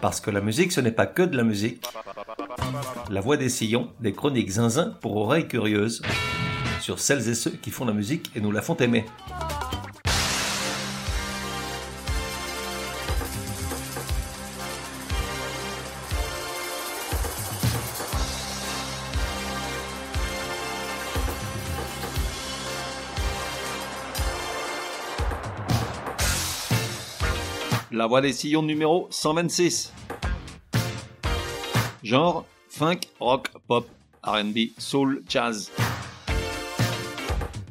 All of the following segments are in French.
Parce que la musique, ce n'est pas que de la musique. La voix des sillons, des chroniques zinzin pour oreilles curieuses, sur celles et ceux qui font la musique et nous la font aimer. Voix des sillons numéro 126. Genre, funk, rock, pop, RB, soul, jazz.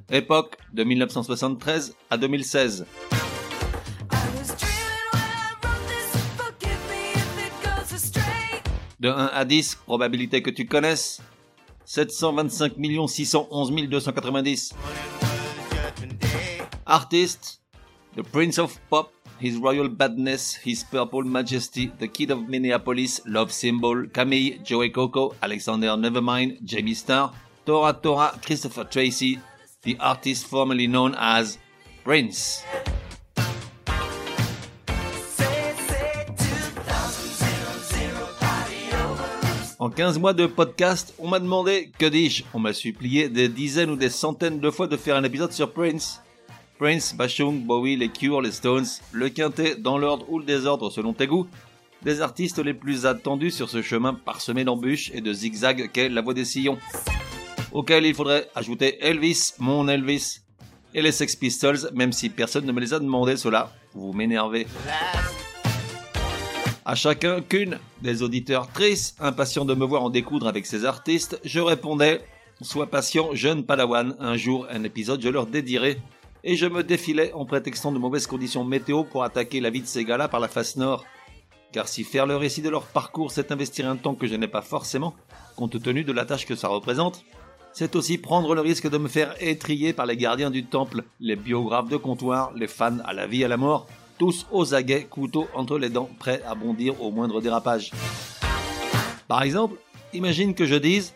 Époque de 1973 à 2016. De 1 à 10, probabilité que tu connaisses. 725 611 290. Artiste, The Prince of Pop, His Royal Badness, His Purple Majesty, The Kid of Minneapolis, Love Symbol, Camille, Joey Coco, Alexander Nevermind, Jamie Starr, Tora Tora, Christopher Tracy, the artist formerly known as Prince. En 15 mois de podcast, on m'a demandé, que dis-je, on m'a supplié des dizaines ou des centaines de fois de faire un épisode sur Prince. Prince, Bashung, Bowie, les Cure, les Stones, le quintet dans l'ordre ou le désordre selon tes goûts, des artistes les plus attendus sur ce chemin parsemé d'embûches et de zigzags qu'est la voix des sillons. Auquel il faudrait ajouter Elvis, mon Elvis, et les Sex Pistols, même si personne ne me les a demandé cela. Vous m'énervez. À chacun qu'une des auditeurs tristes, impatients de me voir en découdre avec ces artistes, je répondais Sois patient, jeune padawan, un jour un épisode je leur dédierai et je me défilais en prétextant de mauvaises conditions météo pour attaquer la vie de ces gars-là par la face nord. Car si faire le récit de leur parcours, c'est investir un temps que je n'ai pas forcément, compte tenu de la tâche que ça représente, c'est aussi prendre le risque de me faire étrier par les gardiens du temple, les biographes de comptoir, les fans à la vie et à la mort, tous aux aguets, couteau entre les dents, prêts à bondir au moindre dérapage. Par exemple, imagine que je dise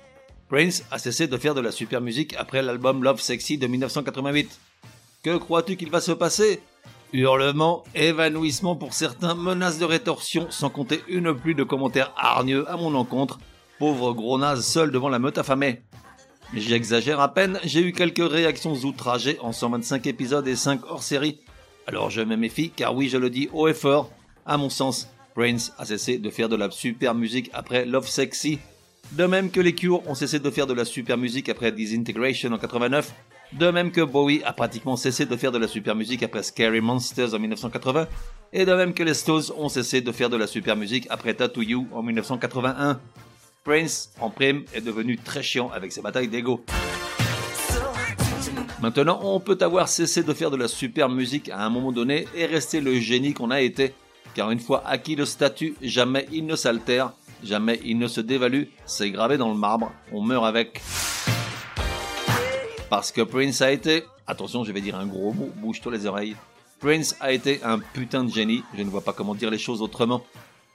Prince a cessé de faire de la super musique après l'album Love Sexy de 1988. Que crois-tu qu'il va se passer? Hurlements, évanouissement pour certains, menaces de rétorsion, sans compter une pluie de commentaires hargneux à mon encontre. Pauvre gros naze seul devant la meute affamée. J'exagère à peine, j'ai eu quelques réactions outragées en 125 épisodes et 5 hors série. Alors je me méfie, car oui, je le dis haut et fort. À mon sens, Prince a cessé de faire de la super musique après Love Sexy. De même que les Cure ont cessé de faire de la super musique après Disintegration en 89, de même que Bowie a pratiquement cessé de faire de la super musique après Scary Monsters en 1980, et de même que les Stones ont cessé de faire de la super musique après Tattoo You en 1981. Prince, en prime, est devenu très chiant avec ses batailles d'ego. Maintenant, on peut avoir cessé de faire de la super musique à un moment donné et rester le génie qu'on a été, car une fois acquis le statut, jamais il ne s'altère, jamais il ne se dévalue, c'est gravé dans le marbre, on meurt avec. Parce que Prince a été, attention je vais dire un gros mot, bouge-toi les oreilles, Prince a été un putain de génie, je ne vois pas comment dire les choses autrement.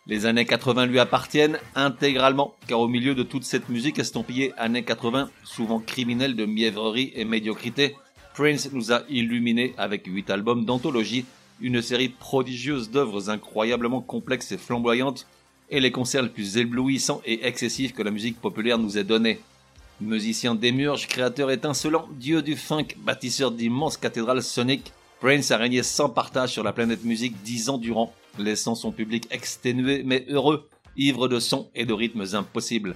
Les années 80 lui appartiennent intégralement, car au milieu de toute cette musique estampillée années 80, souvent criminelle de mièvrerie et médiocrité, Prince nous a illuminés avec 8 albums d'anthologie, une série prodigieuse d'œuvres incroyablement complexes et flamboyantes, et les concerts les plus éblouissants et excessifs que la musique populaire nous ait donnés. Musicien démurge, créateur étincelant, dieu du funk, bâtisseur d'immenses cathédrales soniques, Prince a régné sans partage sur la planète musique dix ans durant, laissant son public exténué mais heureux, ivre de sons et de rythmes impossibles.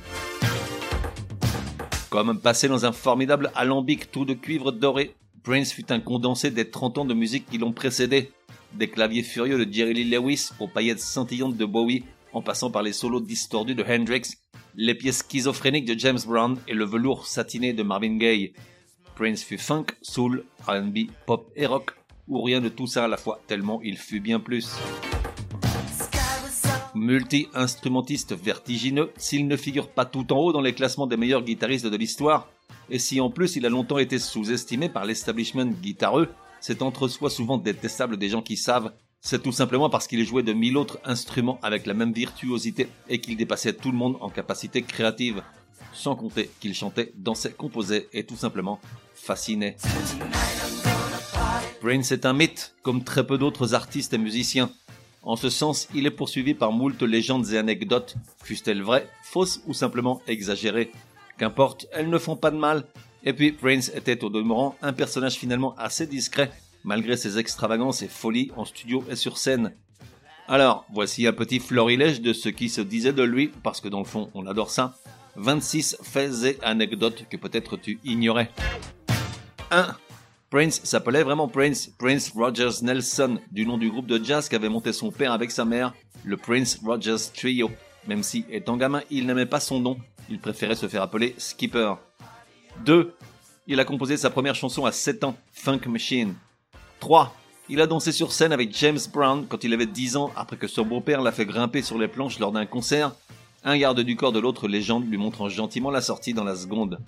Comme passé dans un formidable alambic tout de cuivre doré, Prince fut un condensé des 30 ans de musique qui l'ont précédé, des claviers furieux de Jerry Lee Lewis aux paillettes scintillantes de Bowie, en passant par les solos distordus de Hendrix les pièces schizophréniques de James Brown et le velours satiné de Marvin Gaye. Prince fut funk, soul, R&B, pop et rock, ou rien de tout ça à la fois, tellement il fut bien plus. Multi-instrumentiste vertigineux, s'il ne figure pas tout en haut dans les classements des meilleurs guitaristes de l'histoire, et si en plus il a longtemps été sous-estimé par l'establishment guitareux, c'est entre soi souvent détestable des gens qui savent c'est tout simplement parce qu'il jouait de mille autres instruments avec la même virtuosité et qu'il dépassait tout le monde en capacité créative. Sans compter qu'il chantait, dansait, composait et tout simplement fascinait. Prince est un mythe, comme très peu d'autres artistes et musiciens. En ce sens, il est poursuivi par moult légendes et anecdotes, fussent-elles vraies, fausses ou simplement exagérées. Qu'importe, elles ne font pas de mal. Et puis Prince était au demeurant un personnage finalement assez discret, malgré ses extravagances et folies en studio et sur scène. Alors, voici un petit florilège de ce qui se disait de lui, parce que dans le fond, on adore ça. 26 faits et anecdotes que peut-être tu ignorais. 1. Prince s'appelait vraiment Prince, Prince Rogers Nelson, du nom du groupe de jazz qu'avait monté son père avec sa mère, le Prince Rogers Trio. Même si, étant gamin, il n'aimait pas son nom, il préférait se faire appeler Skipper. 2. Il a composé sa première chanson à 7 ans, Funk Machine. 3. Il a dansé sur scène avec James Brown quand il avait 10 ans après que son beau-père l'a fait grimper sur les planches lors d'un concert, un garde du corps de l'autre légende lui montrant gentiment la sortie dans la seconde.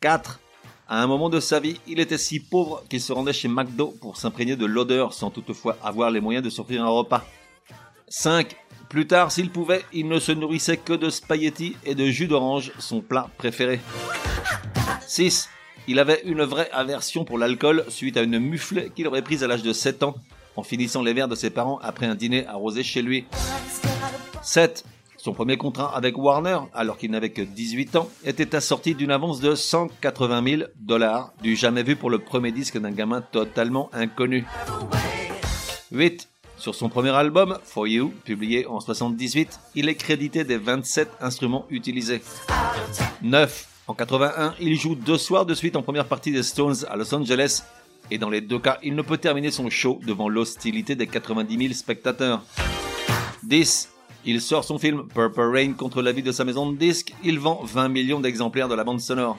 4. À un moment de sa vie, il était si pauvre qu'il se rendait chez McDo pour s'imprégner de l'odeur sans toutefois avoir les moyens de s'offrir un repas. 5. Plus tard, s'il pouvait, il ne se nourrissait que de spaghettis et de jus d'orange, son plat préféré. 6. Il avait une vraie aversion pour l'alcool suite à une mufle qu'il aurait prise à l'âge de 7 ans en finissant les verres de ses parents après un dîner arrosé chez lui. 7. Son premier contrat avec Warner, alors qu'il n'avait que 18 ans, était assorti d'une avance de 180 000 dollars, du jamais vu pour le premier disque d'un gamin totalement inconnu. 8. Sur son premier album, For You, publié en 78, il est crédité des 27 instruments utilisés. 9. En 81, il joue deux soirs de suite en première partie des Stones à Los Angeles, et dans les deux cas, il ne peut terminer son show devant l'hostilité des 90 000 spectateurs. 10. Il sort son film Purple Rain contre la vie de sa maison de disques. Il vend 20 millions d'exemplaires de la bande sonore.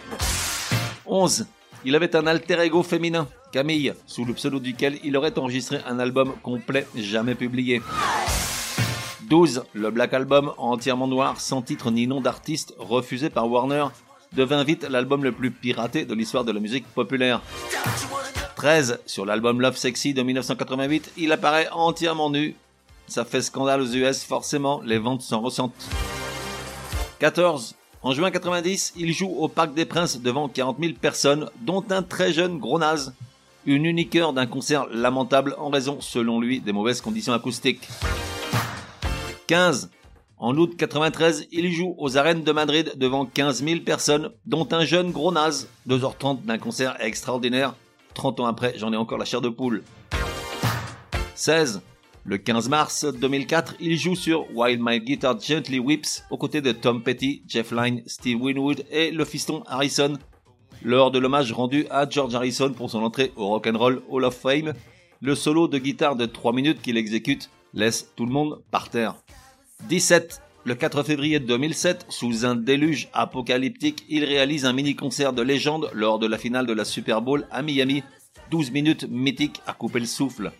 11. Il avait un alter ego féminin, Camille, sous le pseudo duquel il aurait enregistré un album complet jamais publié. 12. Le Black Album, entièrement noir, sans titre ni nom d'artiste, refusé par Warner, devint vite l'album le plus piraté de l'histoire de la musique populaire. 13. Sur l'album Love Sexy de 1988, il apparaît entièrement nu, ça fait scandale aux US, forcément, les ventes s'en ressentent. 14. En juin 90, il joue au Parc des Princes devant 40 000 personnes, dont un très jeune gros naze. Une unique heure d'un concert lamentable en raison, selon lui, des mauvaises conditions acoustiques. 15. En août 93, il joue aux arènes de Madrid devant 15 000 personnes, dont un jeune gros naze. 2h30 d'un concert extraordinaire. 30 ans après, j'en ai encore la chair de poule. 16. Le 15 mars 2004, il joue sur While My Guitar Gently Whips aux côtés de Tom Petty, Jeff Lynne, Steve Winwood et le fiston Harrison lors de l'hommage rendu à George Harrison pour son entrée au Rock'n'Roll Hall of Fame. Le solo de guitare de 3 minutes qu'il exécute laisse tout le monde par terre. 17. Le 4 février 2007, sous un déluge apocalyptique, il réalise un mini-concert de légende lors de la finale de la Super Bowl à Miami. 12 minutes mythiques à couper le souffle.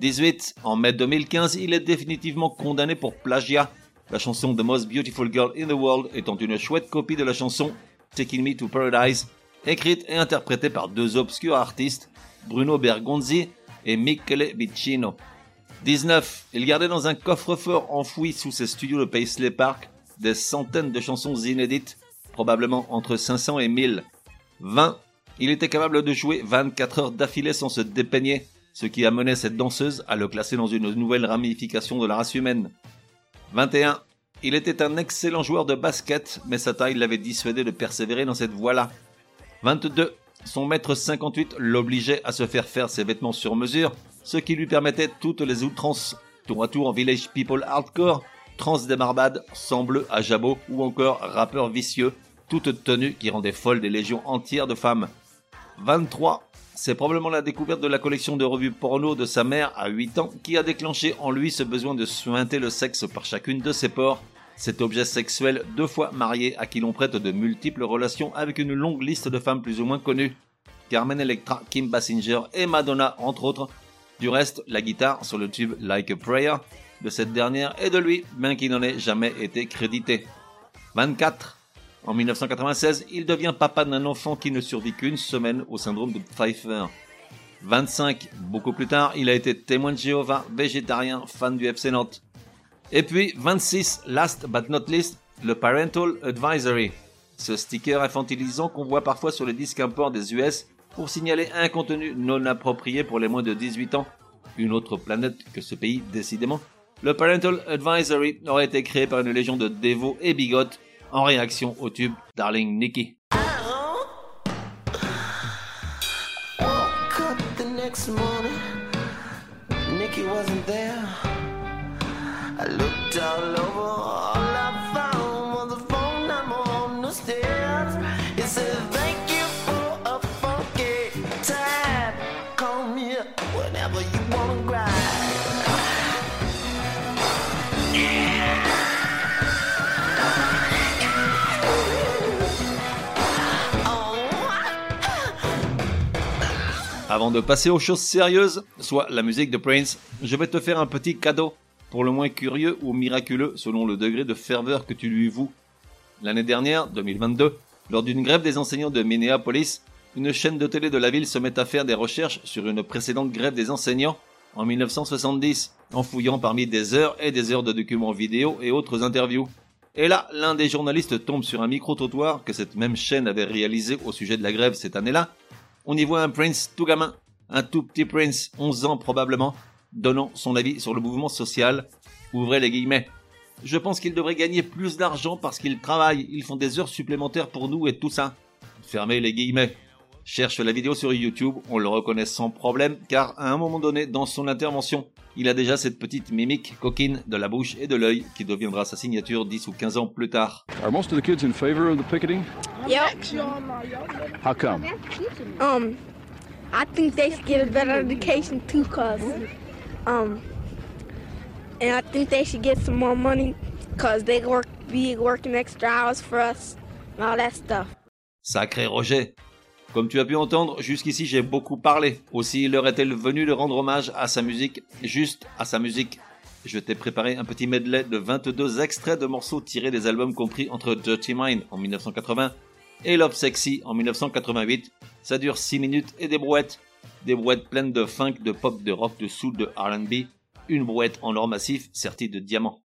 18. En mai 2015, il est définitivement condamné pour plagiat. La chanson The Most Beautiful Girl in the World étant une chouette copie de la chanson Taking Me to Paradise, écrite et interprétée par deux obscurs artistes, Bruno Bergonzi et Michele Vicino. 19. Il gardait dans un coffre-fort enfoui sous ses studios de Paisley Park des centaines de chansons inédites, probablement entre 500 et 1000. 20. Il était capable de jouer 24 heures d'affilée sans se dépeigner, ce qui amenait cette danseuse à le classer dans une nouvelle ramification de la race humaine. 21. Il était un excellent joueur de basket, mais sa taille l'avait dissuadé de persévérer dans cette voie-là. 22. Son maître 58 l'obligeait à se faire faire ses vêtements sur mesure, ce qui lui permettait toutes les outrances, tour à tour en village people hardcore, trans démarbade, sang bleu à jabot ou encore rappeur vicieux, toute tenue qui rendait folle des légions entières de femmes. 23. C'est probablement la découverte de la collection de revues porno de sa mère à 8 ans qui a déclenché en lui ce besoin de suinter le sexe par chacune de ses pores. Cet objet sexuel deux fois marié à qui l'on prête de multiples relations avec une longue liste de femmes plus ou moins connues. Carmen Electra, Kim Basinger et Madonna entre autres. Du reste, la guitare sur le tube Like a Prayer de cette dernière est de lui, bien qu'il n'en ait jamais été crédité. 24. En 1996, il devient papa d'un enfant qui ne survit qu'une semaine au syndrome de Pfeiffer. 25, beaucoup plus tard, il a été témoin de Jéhovah, végétarien, fan du FC Nantes. Et puis 26, last but not least, le Parental Advisory. Ce sticker infantilisant qu'on voit parfois sur les disques import des US pour signaler un contenu non approprié pour les moins de 18 ans. une autre planète que ce pays décidément, le Parental Advisory aurait été créé par une légion de dévots et bigotes en réaction au tube Darling Nikki. Avant de passer aux choses sérieuses, soit la musique de Prince, je vais te faire un petit cadeau, pour le moins curieux ou miraculeux selon le degré de ferveur que tu lui voues. L'année dernière, 2022, lors d'une grève des enseignants de Minneapolis, une chaîne de télé de la ville se met à faire des recherches sur une précédente grève des enseignants en 1970, en fouillant parmi des heures et des heures de documents vidéo et autres interviews. Et là, l'un des journalistes tombe sur un micro-trottoir que cette même chaîne avait réalisé au sujet de la grève cette année-là, on y voit un Prince tout gamin, un tout petit Prince, 11 ans probablement, donnant son avis sur le mouvement social. Ouvrez les guillemets. Je pense qu'ils devraient gagner plus d'argent parce qu'ils travaillent, ils font des heures supplémentaires pour nous et tout ça. Fermez les guillemets. Cherche la vidéo sur YouTube, on le reconnaît sans problème, car à un moment donné dans son intervention, il a déjà cette petite mimique coquine de la bouche et de l'œil qui deviendra sa signature 10 ou 15 ans plus tard. Are most of the kids in favor of the picketing? Yep. How come? Um, I think they should get a better education too, cause um, and I think they should get some more money, cause they work be working extra hours for us and all that stuff. Sacré Roger. Comme tu as pu entendre, jusqu'ici j'ai beaucoup parlé. Aussi leur est-elle venue de rendre hommage à sa musique, juste à sa musique. Je t'ai préparé un petit medley de 22 extraits de morceaux tirés des albums compris entre Dirty Mind en 1980 et Love Sexy en 1988. Ça dure 6 minutes et des brouettes. Des brouettes pleines de funk, de pop, de rock, de soul, de R&B. Une brouette en or massif sertie de diamants.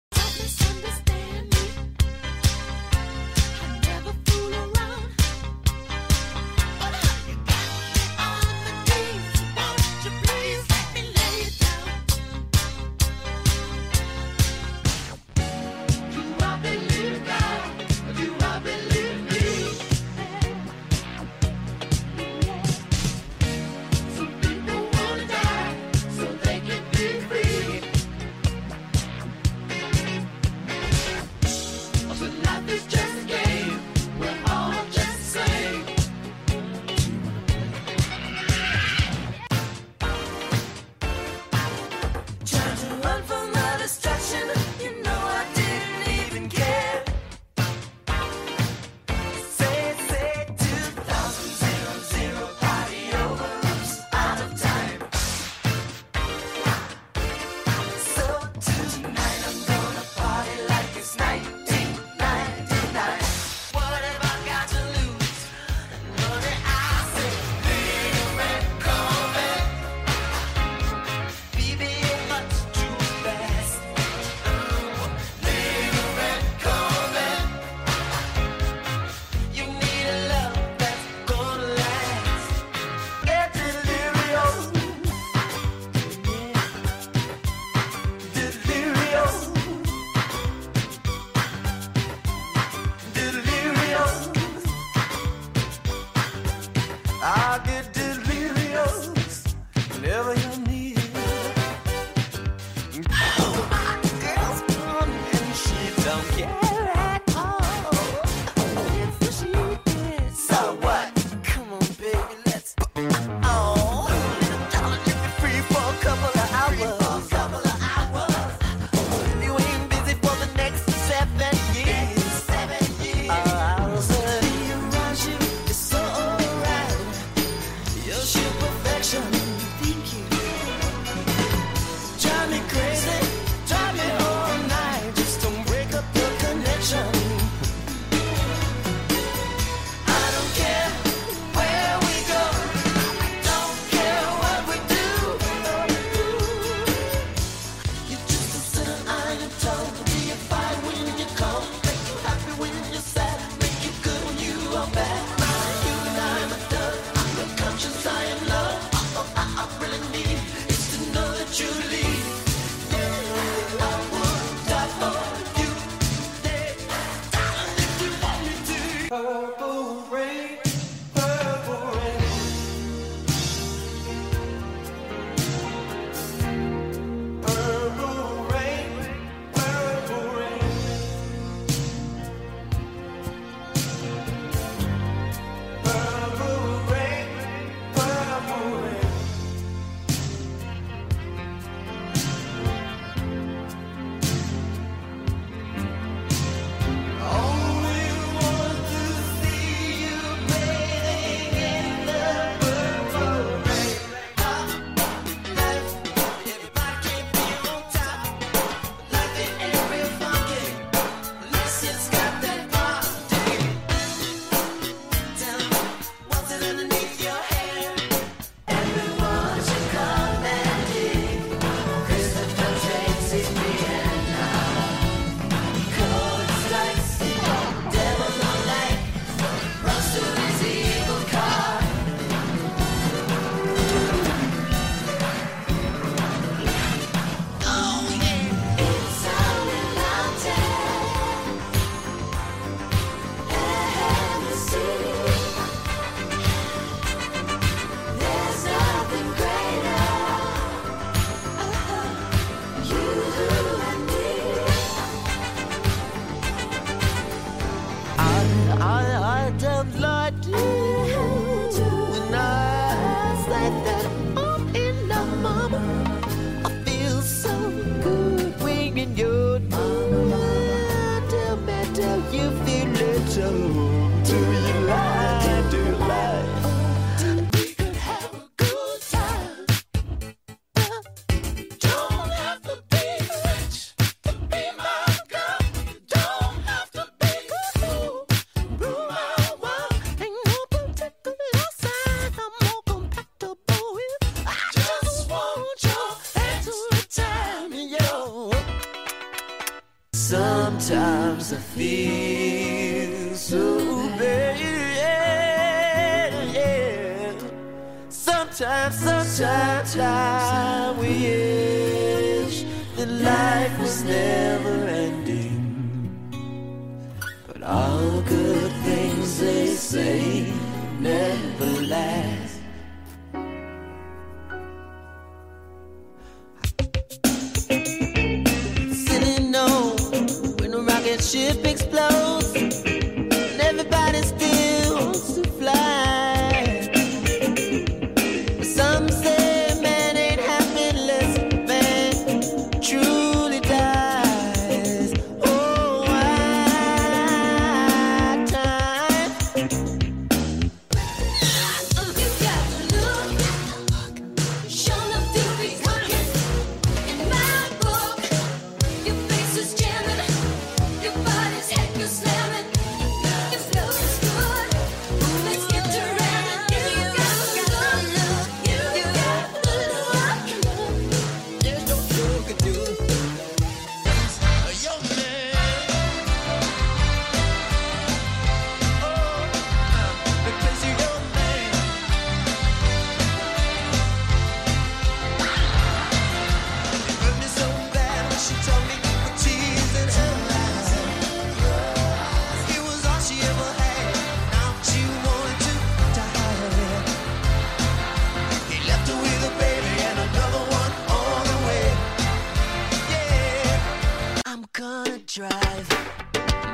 Drive.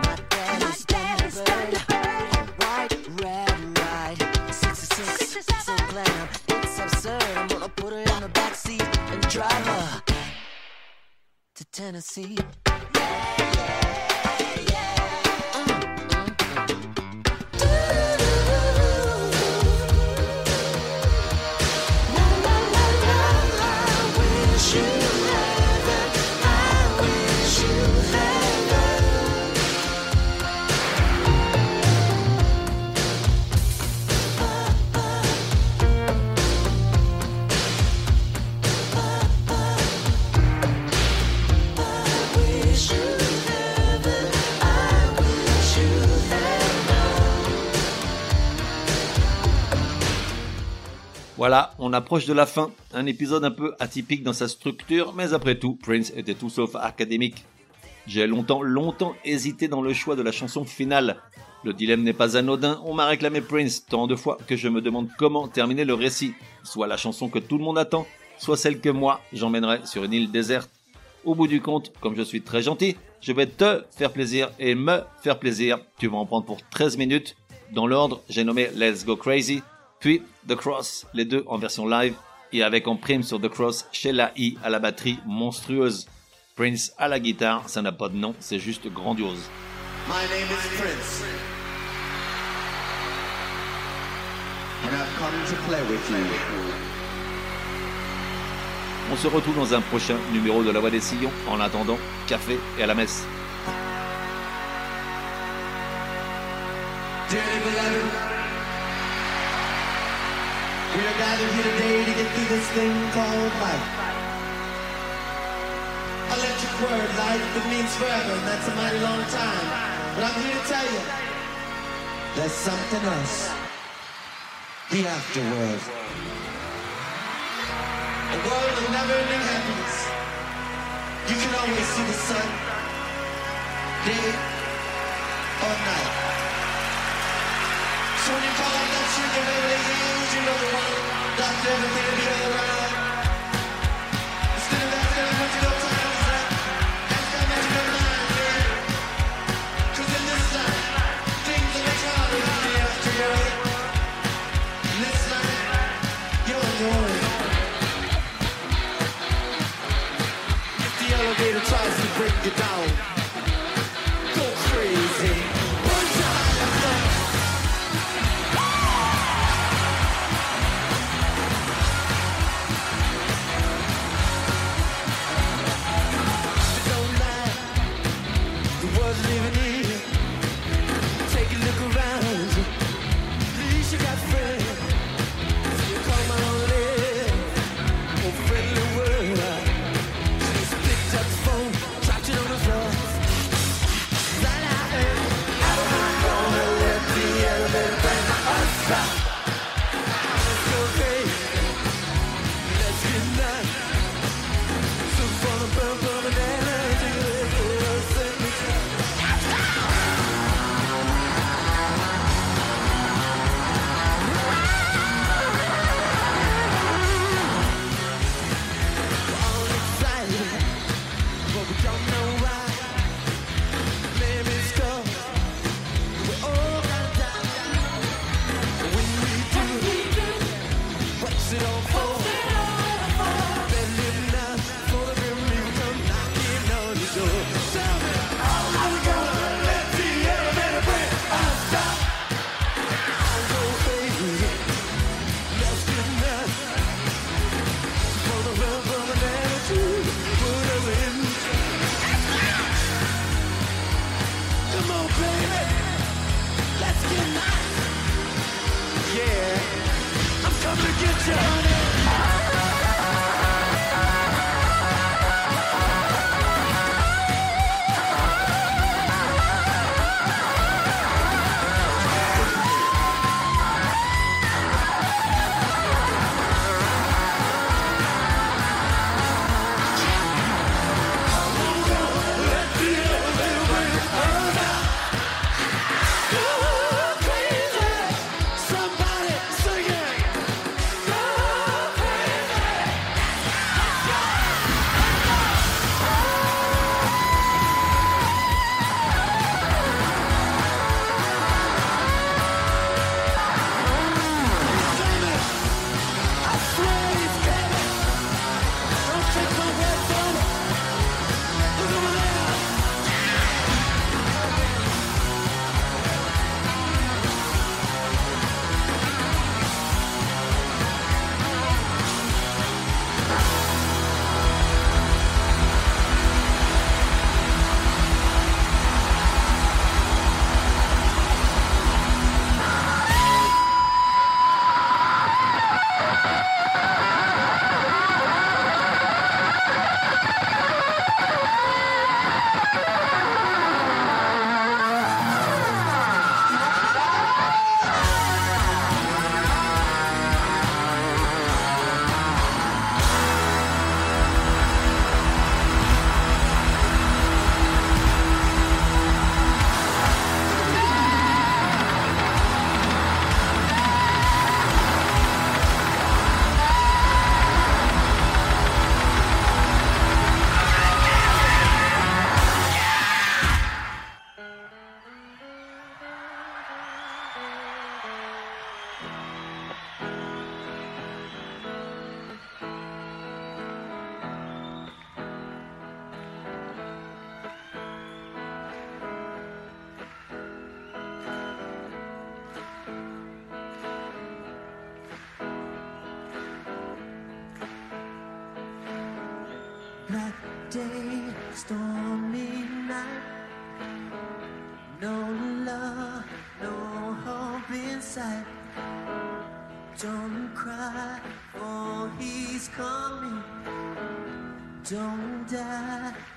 My daddy's Thunderbird. White, red, ride. 66, so glam. It's absurd. I'm gonna put her in the backseat and drive her to Tennessee. On approche de la fin. Un épisode un peu atypique dans sa structure, mais après tout, Prince était tout sauf académique. J'ai longtemps, longtemps hésité dans le choix de la chanson finale. Le dilemme n'est pas anodin, on m'a réclamé Prince tant de fois que je me demande comment terminer le récit. Soit la chanson que tout le monde attend, soit celle que moi j'emmènerai sur une île déserte. Au bout du compte, comme je suis très gentil, je vais te faire plaisir et me faire plaisir. Tu vas en prendre pour 13 minutes. Dans l'ordre, j'ai nommé Let's Go Crazy, puis The Cross, les deux en version live, et avec en prime sur The Cross, Sheila E à la batterie monstrueuse. Prince à la guitare, ça n'a pas de nom, c'est juste grandiose. My name is Prince. And I've come to play with you. On se retrouve dans un prochain numéro de La Voix des Sillons. En attendant, café et à la messe. Dearly beloved, we are gathered here today to get through this thing called life. Electric word, life, it means forever, and that's a mighty long time. But I'm here to tell you, there's something else. The afterworld. A world of never-ending happiness. You can always see the sun, day or night. Tries to break you down,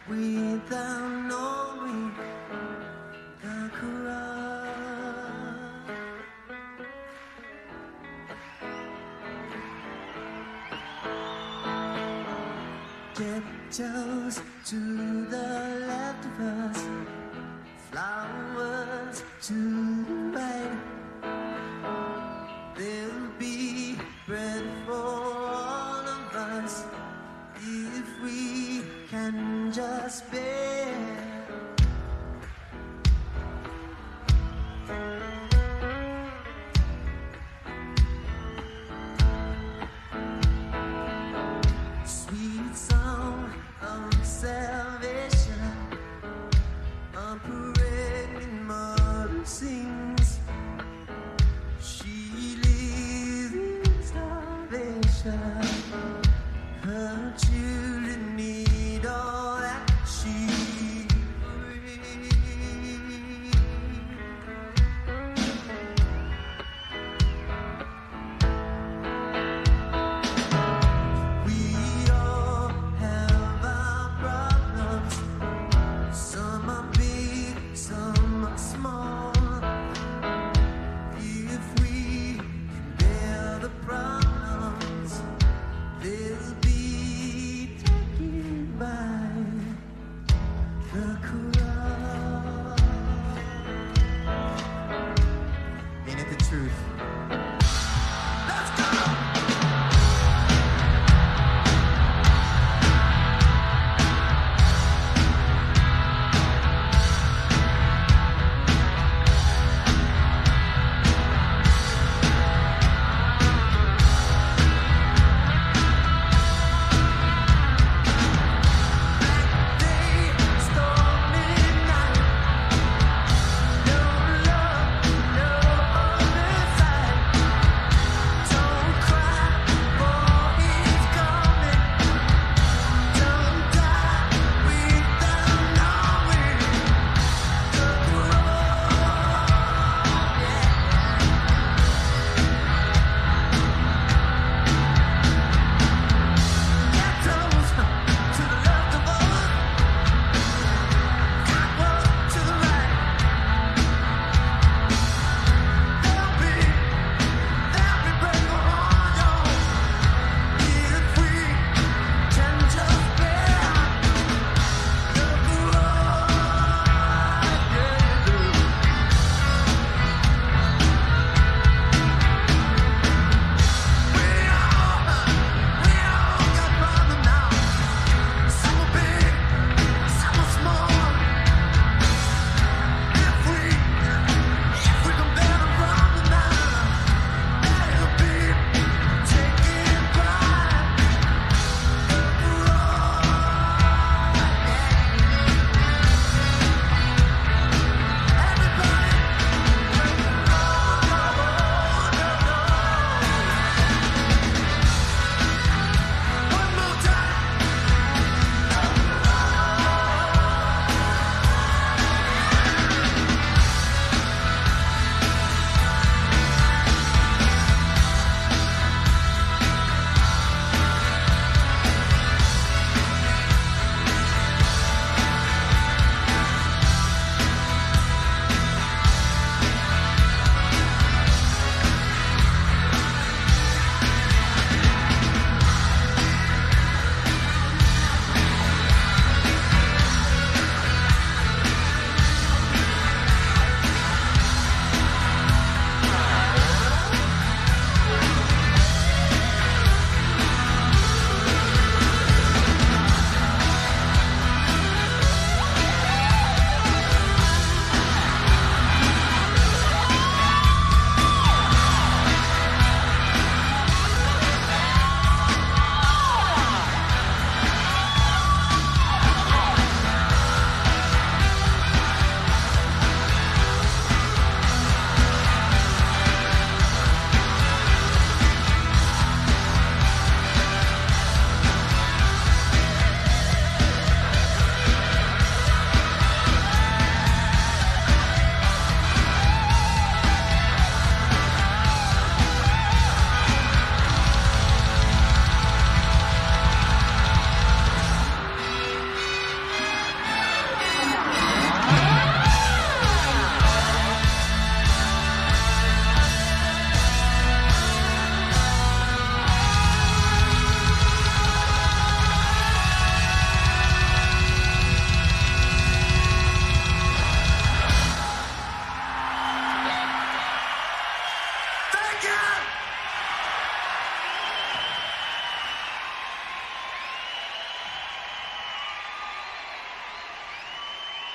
without knowing the Quran. Dead toes to the left of us, flowers to